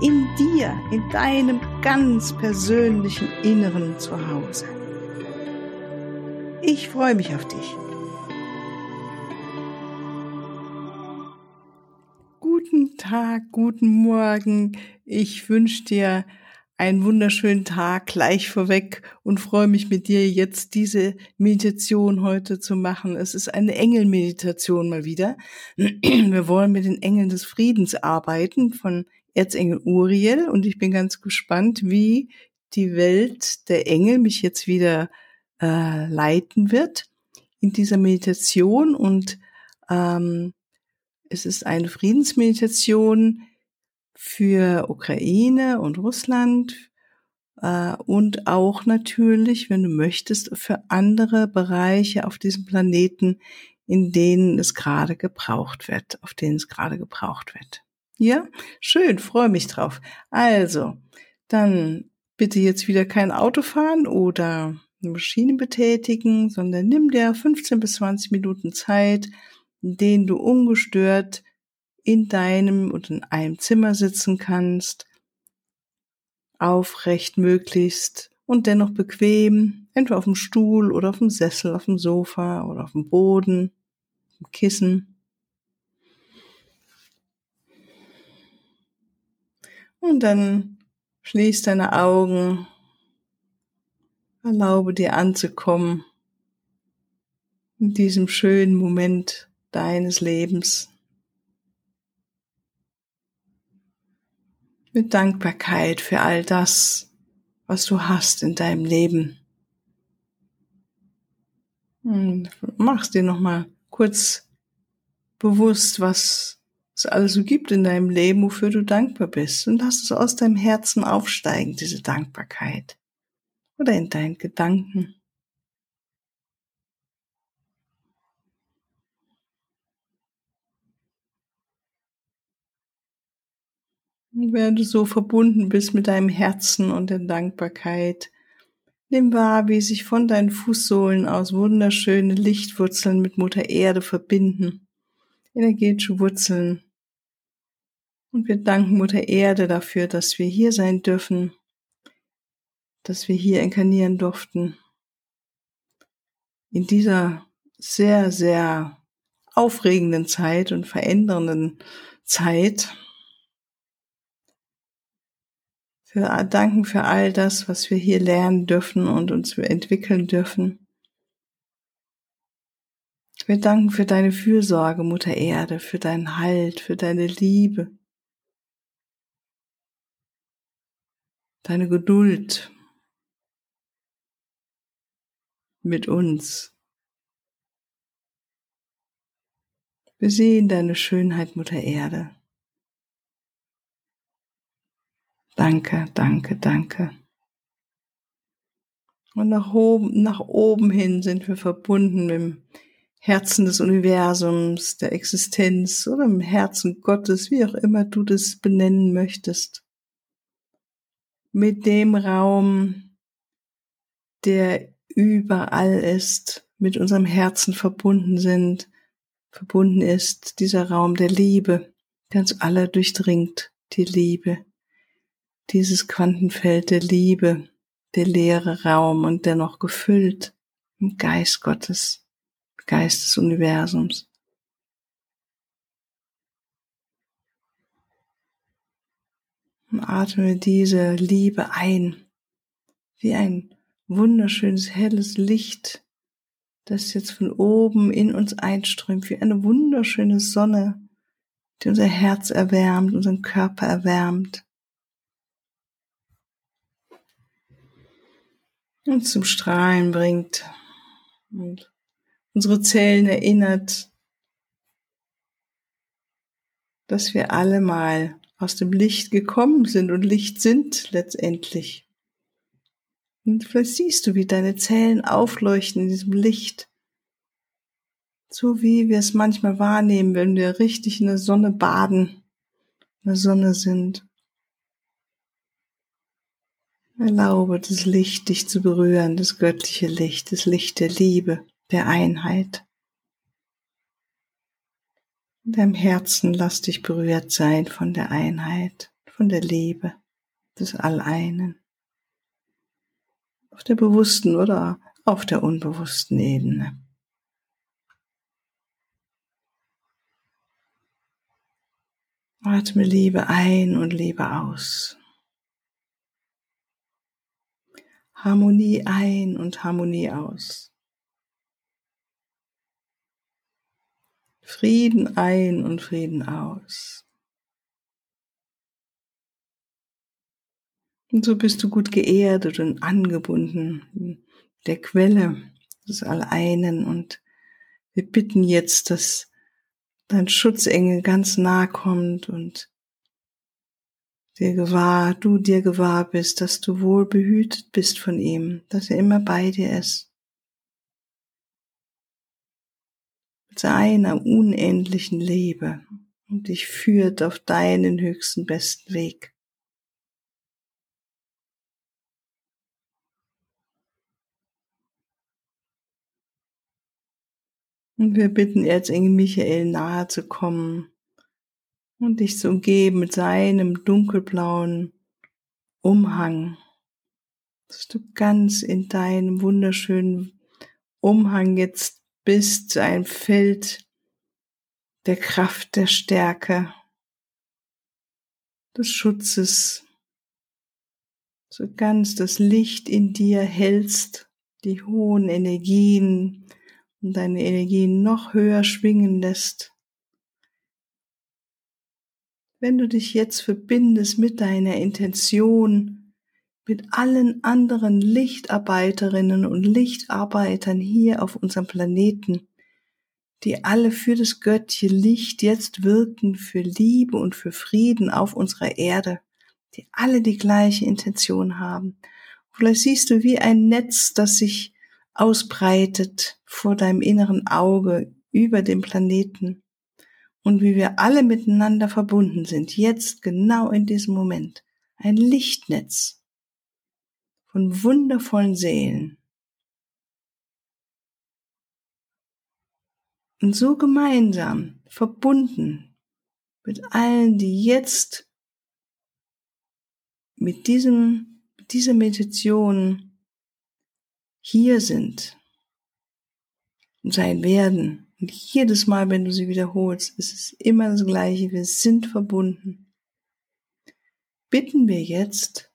in dir, in deinem ganz persönlichen Inneren zu Hause. Ich freue mich auf dich. Guten Tag, guten Morgen. Ich wünsche dir einen wunderschönen Tag gleich vorweg und freue mich mit dir jetzt diese Meditation heute zu machen. Es ist eine Engelmeditation mal wieder. Wir wollen mit den Engeln des Friedens arbeiten von Erzengel Uriel und ich bin ganz gespannt, wie die Welt der Engel mich jetzt wieder äh, leiten wird in dieser Meditation und ähm, es ist eine Friedensmeditation für Ukraine und Russland äh, und auch natürlich, wenn du möchtest, für andere Bereiche auf diesem Planeten, in denen es gerade gebraucht wird, auf denen es gerade gebraucht wird. Ja, schön, freue mich drauf. Also, dann bitte jetzt wieder kein Auto fahren oder eine Maschine betätigen, sondern nimm dir 15 bis 20 Minuten Zeit, in denen du ungestört in deinem und in einem Zimmer sitzen kannst, aufrecht möglichst und dennoch bequem, entweder auf dem Stuhl oder auf dem Sessel, auf dem Sofa oder auf dem Boden, im Kissen. Und dann schließ deine Augen, erlaube dir anzukommen in diesem schönen Moment deines Lebens. Mit Dankbarkeit für all das, was du hast in deinem Leben. Und machst dir nochmal kurz bewusst, was es alles so gibt in deinem Leben, wofür du dankbar bist. Und lass es aus deinem Herzen aufsteigen, diese Dankbarkeit. Oder in deinen Gedanken. Und während du so verbunden bist mit deinem Herzen und der Dankbarkeit, nimm wahr, wie sich von deinen Fußsohlen aus wunderschöne Lichtwurzeln mit Mutter Erde verbinden. Energetische Wurzeln, und wir danken Mutter Erde dafür, dass wir hier sein dürfen, dass wir hier inkarnieren durften. In dieser sehr, sehr aufregenden Zeit und verändernden Zeit. Für, danken für all das, was wir hier lernen dürfen und uns entwickeln dürfen. Wir danken für deine Fürsorge, Mutter Erde, für deinen Halt, für deine Liebe, deine Geduld mit uns. Wir sehen deine Schönheit, Mutter Erde. Danke, danke, danke. Und nach oben, nach oben hin sind wir verbunden mit dem Herzen des Universums, der Existenz oder im Herzen Gottes, wie auch immer du das benennen möchtest mit dem Raum, der überall ist, mit unserem Herzen verbunden sind, verbunden ist, dieser Raum der Liebe, der uns alle durchdringt, die Liebe, dieses Quantenfeld der Liebe, der leere Raum und dennoch gefüllt im Geist Gottes, Geist des Universums. Und atme diese Liebe ein, wie ein wunderschönes helles Licht, das jetzt von oben in uns einströmt, wie eine wunderschöne Sonne, die unser Herz erwärmt, unseren Körper erwärmt. Uns zum Strahlen bringt und unsere Zellen erinnert, dass wir alle mal aus dem Licht gekommen sind und Licht sind letztendlich. Und vielleicht siehst du, wie deine Zellen aufleuchten in diesem Licht. So wie wir es manchmal wahrnehmen, wenn wir richtig in der Sonne baden, in der Sonne sind. Erlaube das Licht dich zu berühren, das göttliche Licht, das Licht der Liebe, der Einheit. In deinem Herzen lass dich berührt sein von der Einheit, von der Liebe des Alleinen. Auf der bewussten oder auf der unbewussten Ebene. Atme Liebe ein und Liebe aus. Harmonie ein und Harmonie aus. Frieden ein und Frieden aus. Und so bist du gut geerdet und angebunden der Quelle des Alleinen und wir bitten jetzt, dass dein Schutzengel ganz nah kommt und dir gewahr, du dir gewahr bist, dass du wohl behütet bist von ihm, dass er immer bei dir ist. Mit seiner unendlichen Liebe und dich führt auf deinen höchsten besten Weg. Und wir bitten Erzengel Michael nahe zu kommen und dich zu umgeben mit seinem dunkelblauen Umhang, dass du ganz in deinem wunderschönen Umhang jetzt bist, zu einem Feld der Kraft, der Stärke, des Schutzes, so ganz das Licht in dir hältst, die hohen Energien und deine Energien noch höher schwingen lässt. Wenn du dich jetzt verbindest mit deiner Intention, mit allen anderen Lichtarbeiterinnen und Lichtarbeitern hier auf unserem Planeten, die alle für das göttliche Licht jetzt wirken, für Liebe und für Frieden auf unserer Erde, die alle die gleiche Intention haben. Vielleicht siehst du wie ein Netz, das sich ausbreitet vor deinem inneren Auge über dem Planeten und wie wir alle miteinander verbunden sind, jetzt genau in diesem Moment. Ein Lichtnetz von wundervollen Seelen. Und so gemeinsam verbunden mit allen, die jetzt mit diesem, mit dieser Meditation hier sind und sein werden und jedes Mal, wenn du sie wiederholst, ist es immer das Gleiche. Wir sind verbunden. Bitten wir jetzt,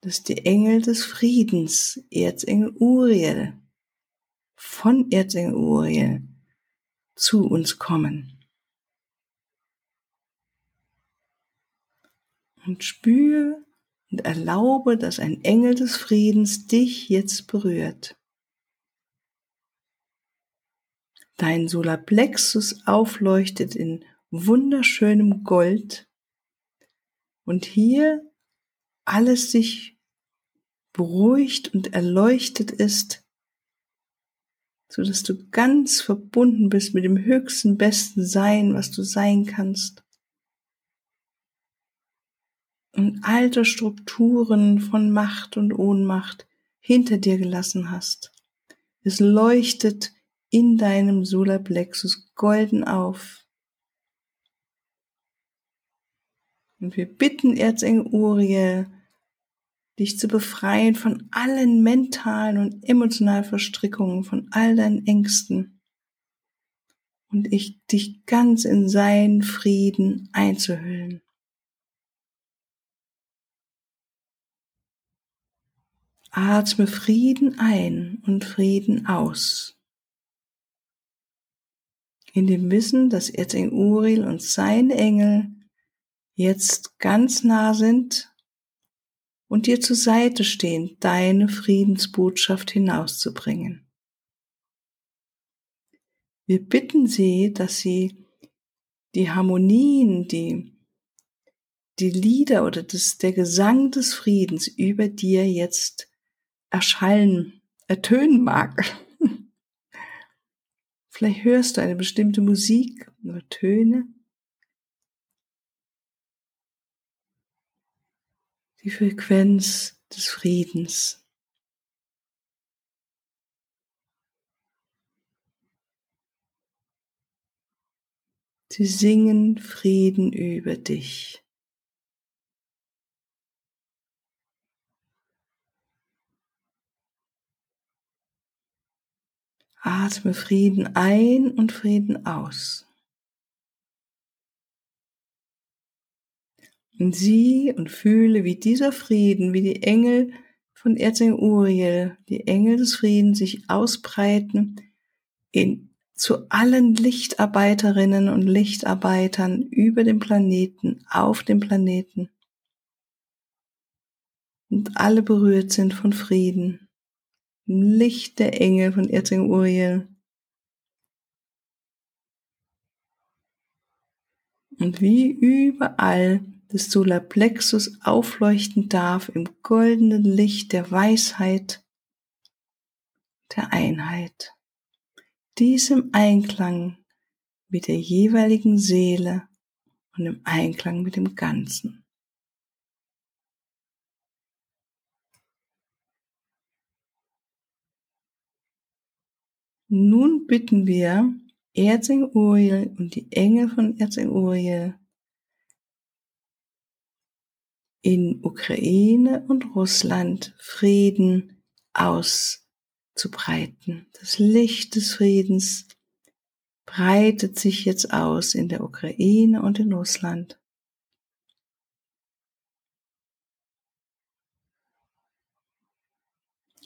dass die Engel des Friedens, Erzengel Uriel, von Erzengel Uriel zu uns kommen. Und spüre und erlaube, dass ein Engel des Friedens dich jetzt berührt. Dein Solarplexus aufleuchtet in wunderschönem Gold und hier alles sich beruhigt und erleuchtet ist, so dass du ganz verbunden bist mit dem höchsten, besten Sein, was du sein kannst. Und alte Strukturen von Macht und Ohnmacht hinter dir gelassen hast. Es leuchtet in deinem Solarplexus golden auf. Und wir bitten Erzengel Uriel, dich zu befreien von allen mentalen und emotionalen Verstrickungen, von all deinen Ängsten. Und ich dich ganz in seinen Frieden einzuhüllen. Atme Frieden ein und Frieden aus in dem Wissen, dass Erzengel Uriel und seine Engel jetzt ganz nah sind und dir zur Seite stehen, deine Friedensbotschaft hinauszubringen. Wir bitten sie, dass sie die Harmonien, die, die Lieder oder das, der Gesang des Friedens über dir jetzt erschallen, ertönen mag. Vielleicht hörst du eine bestimmte Musik oder Töne, die Frequenz des Friedens. Sie singen Frieden über dich. Atme Frieden ein und Frieden aus. Und sieh und fühle, wie dieser Frieden, wie die Engel von Erzengel Uriel, die Engel des Friedens sich ausbreiten in, zu allen Lichtarbeiterinnen und Lichtarbeitern über dem Planeten, auf dem Planeten. Und alle berührt sind von Frieden. Licht der Engel von Erzengel Uriel. Und wie überall des Solarplexus aufleuchten darf im goldenen Licht der Weisheit, der Einheit. Dies im Einklang mit der jeweiligen Seele und im Einklang mit dem Ganzen. Nun bitten wir Erzengel Uriel und die Engel von Erzengel Uriel in Ukraine und Russland Frieden auszubreiten. Das Licht des Friedens breitet sich jetzt aus in der Ukraine und in Russland.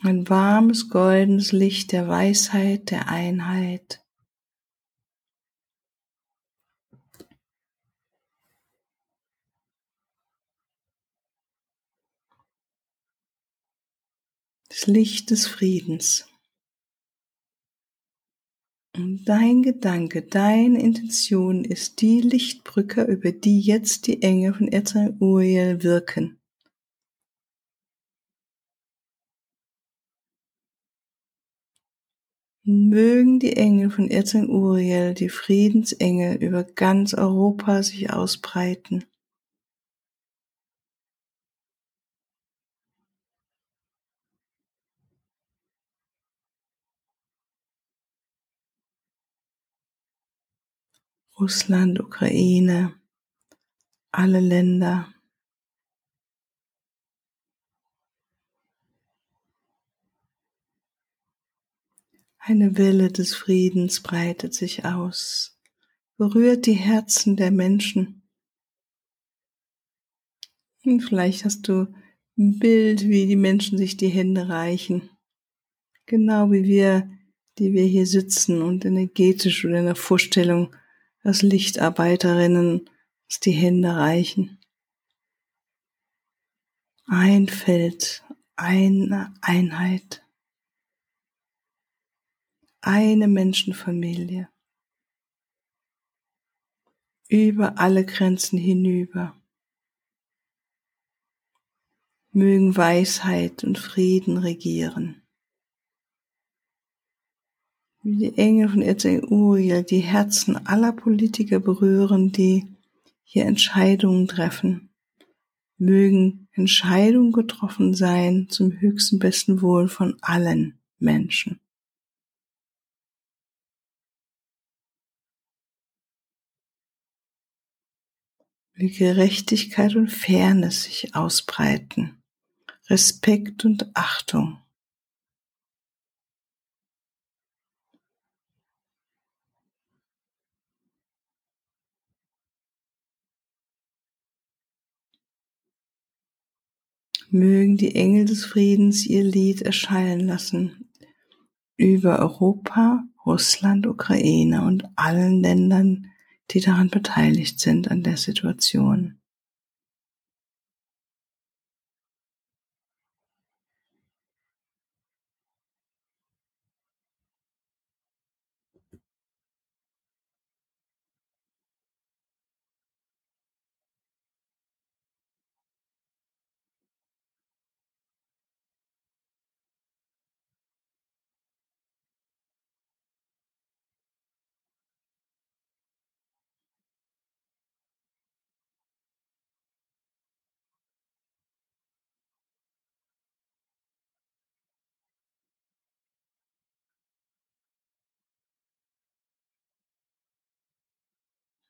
Ein warmes, goldenes Licht der Weisheit, der Einheit. Licht des Friedens. Und dein Gedanke, deine Intention ist die Lichtbrücke, über die jetzt die Engel von Erzai Uriel wirken. Mögen die Engel von Erzengel Uriel, die Friedensengel, über ganz Europa sich ausbreiten. Russland, Ukraine, alle Länder. Eine Welle des Friedens breitet sich aus, berührt die Herzen der Menschen. Und vielleicht hast du ein Bild, wie die Menschen sich die Hände reichen. Genau wie wir, die wir hier sitzen und energetisch oder in der Vorstellung als Lichtarbeiterinnen uns die Hände reichen. Ein Feld, eine Einheit eine Menschenfamilie über alle Grenzen hinüber. Mögen Weisheit und Frieden regieren. Wie die Engel von Uriel die Herzen aller Politiker berühren, die hier Entscheidungen treffen. Mögen Entscheidungen getroffen sein zum höchsten besten Wohl von allen Menschen. wie Gerechtigkeit und Fairness sich ausbreiten, Respekt und Achtung. Mögen die Engel des Friedens ihr Lied erschallen lassen über Europa, Russland, Ukraine und allen Ländern, die daran beteiligt sind an der Situation.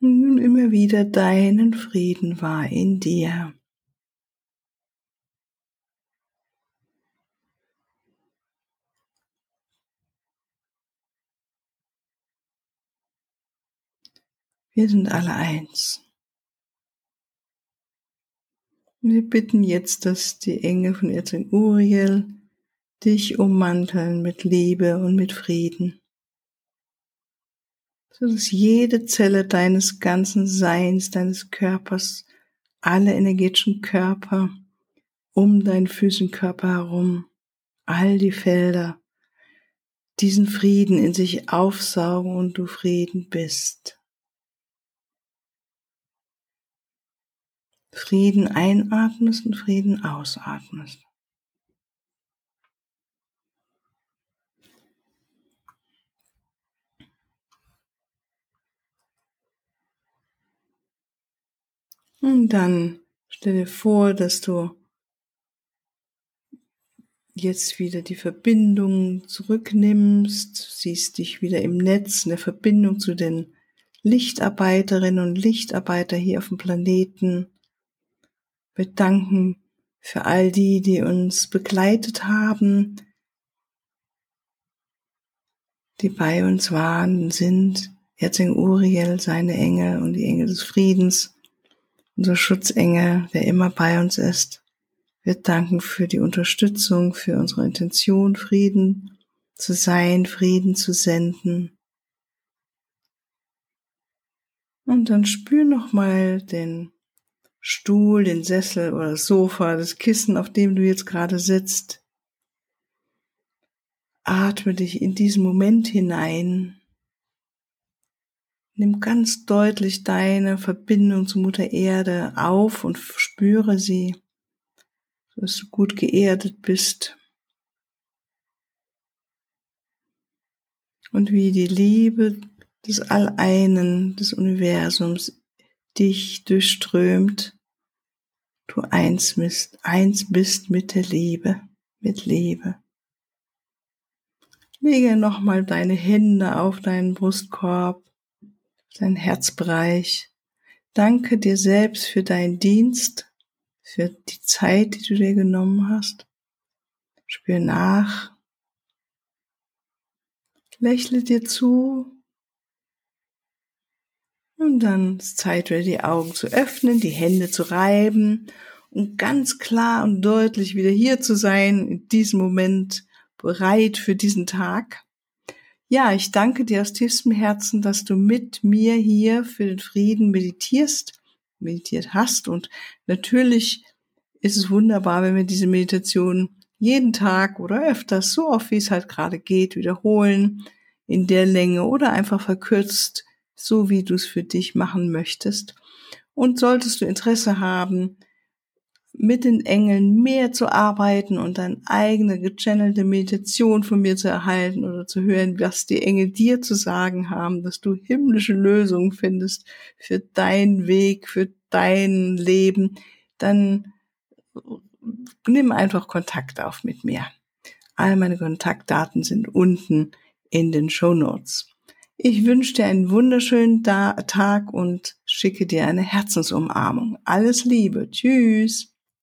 Nimm immer wieder deinen Frieden wahr in dir. Wir sind alle eins. Wir bitten jetzt, dass die Engel von Erzengel Uriel dich ummanteln mit Liebe und mit Frieden, so dass jede Zelle deines ganzen Seins, deines Körpers, alle energetischen Körper um deinen Füßenkörper herum, all die Felder, diesen Frieden in sich aufsaugen und du Frieden bist. Frieden einatmest und Frieden ausatmest. Und dann stell dir vor, dass du jetzt wieder die Verbindung zurücknimmst, siehst dich wieder im Netz, in der Verbindung zu den Lichtarbeiterinnen und Lichtarbeiter hier auf dem Planeten. Wir danken für all die, die uns begleitet haben, die bei uns waren, sind Erzengel Uriel, seine Engel und die Engel des Friedens, unser Schutzengel, der immer bei uns ist. Wir danken für die Unterstützung, für unsere Intention, Frieden zu sein, Frieden zu senden. Und dann spür nochmal den Stuhl, den Sessel oder das Sofa, das Kissen, auf dem du jetzt gerade sitzt. Atme dich in diesen Moment hinein. Nimm ganz deutlich deine Verbindung zu Mutter Erde auf und spüre sie, dass du gut geerdet bist. Und wie die Liebe des Alleinen, des Universums dich durchströmt, du eins bist, eins bist mit der Liebe, mit Liebe. Lege nochmal deine Hände auf deinen Brustkorb, deinen Herzbereich. Danke dir selbst für deinen Dienst, für die Zeit, die du dir genommen hast. Spür nach. Lächle dir zu und dann ist Zeit wieder die Augen zu öffnen, die Hände zu reiben und ganz klar und deutlich wieder hier zu sein, in diesem Moment bereit für diesen Tag. Ja, ich danke dir aus tiefstem Herzen, dass du mit mir hier für den Frieden meditierst, meditiert hast und natürlich ist es wunderbar, wenn wir diese Meditation jeden Tag oder öfters, so oft wie es halt gerade geht, wiederholen, in der Länge oder einfach verkürzt so wie du es für dich machen möchtest. Und solltest du Interesse haben, mit den Engeln mehr zu arbeiten und deine eigene gechannelte Meditation von mir zu erhalten oder zu hören, was die Engel dir zu sagen haben, dass du himmlische Lösungen findest für deinen Weg, für dein Leben, dann nimm einfach Kontakt auf mit mir. All meine Kontaktdaten sind unten in den Show Notes. Ich wünsche dir einen wunderschönen Tag und schicke dir eine Herzensumarmung. Alles Liebe. Tschüss.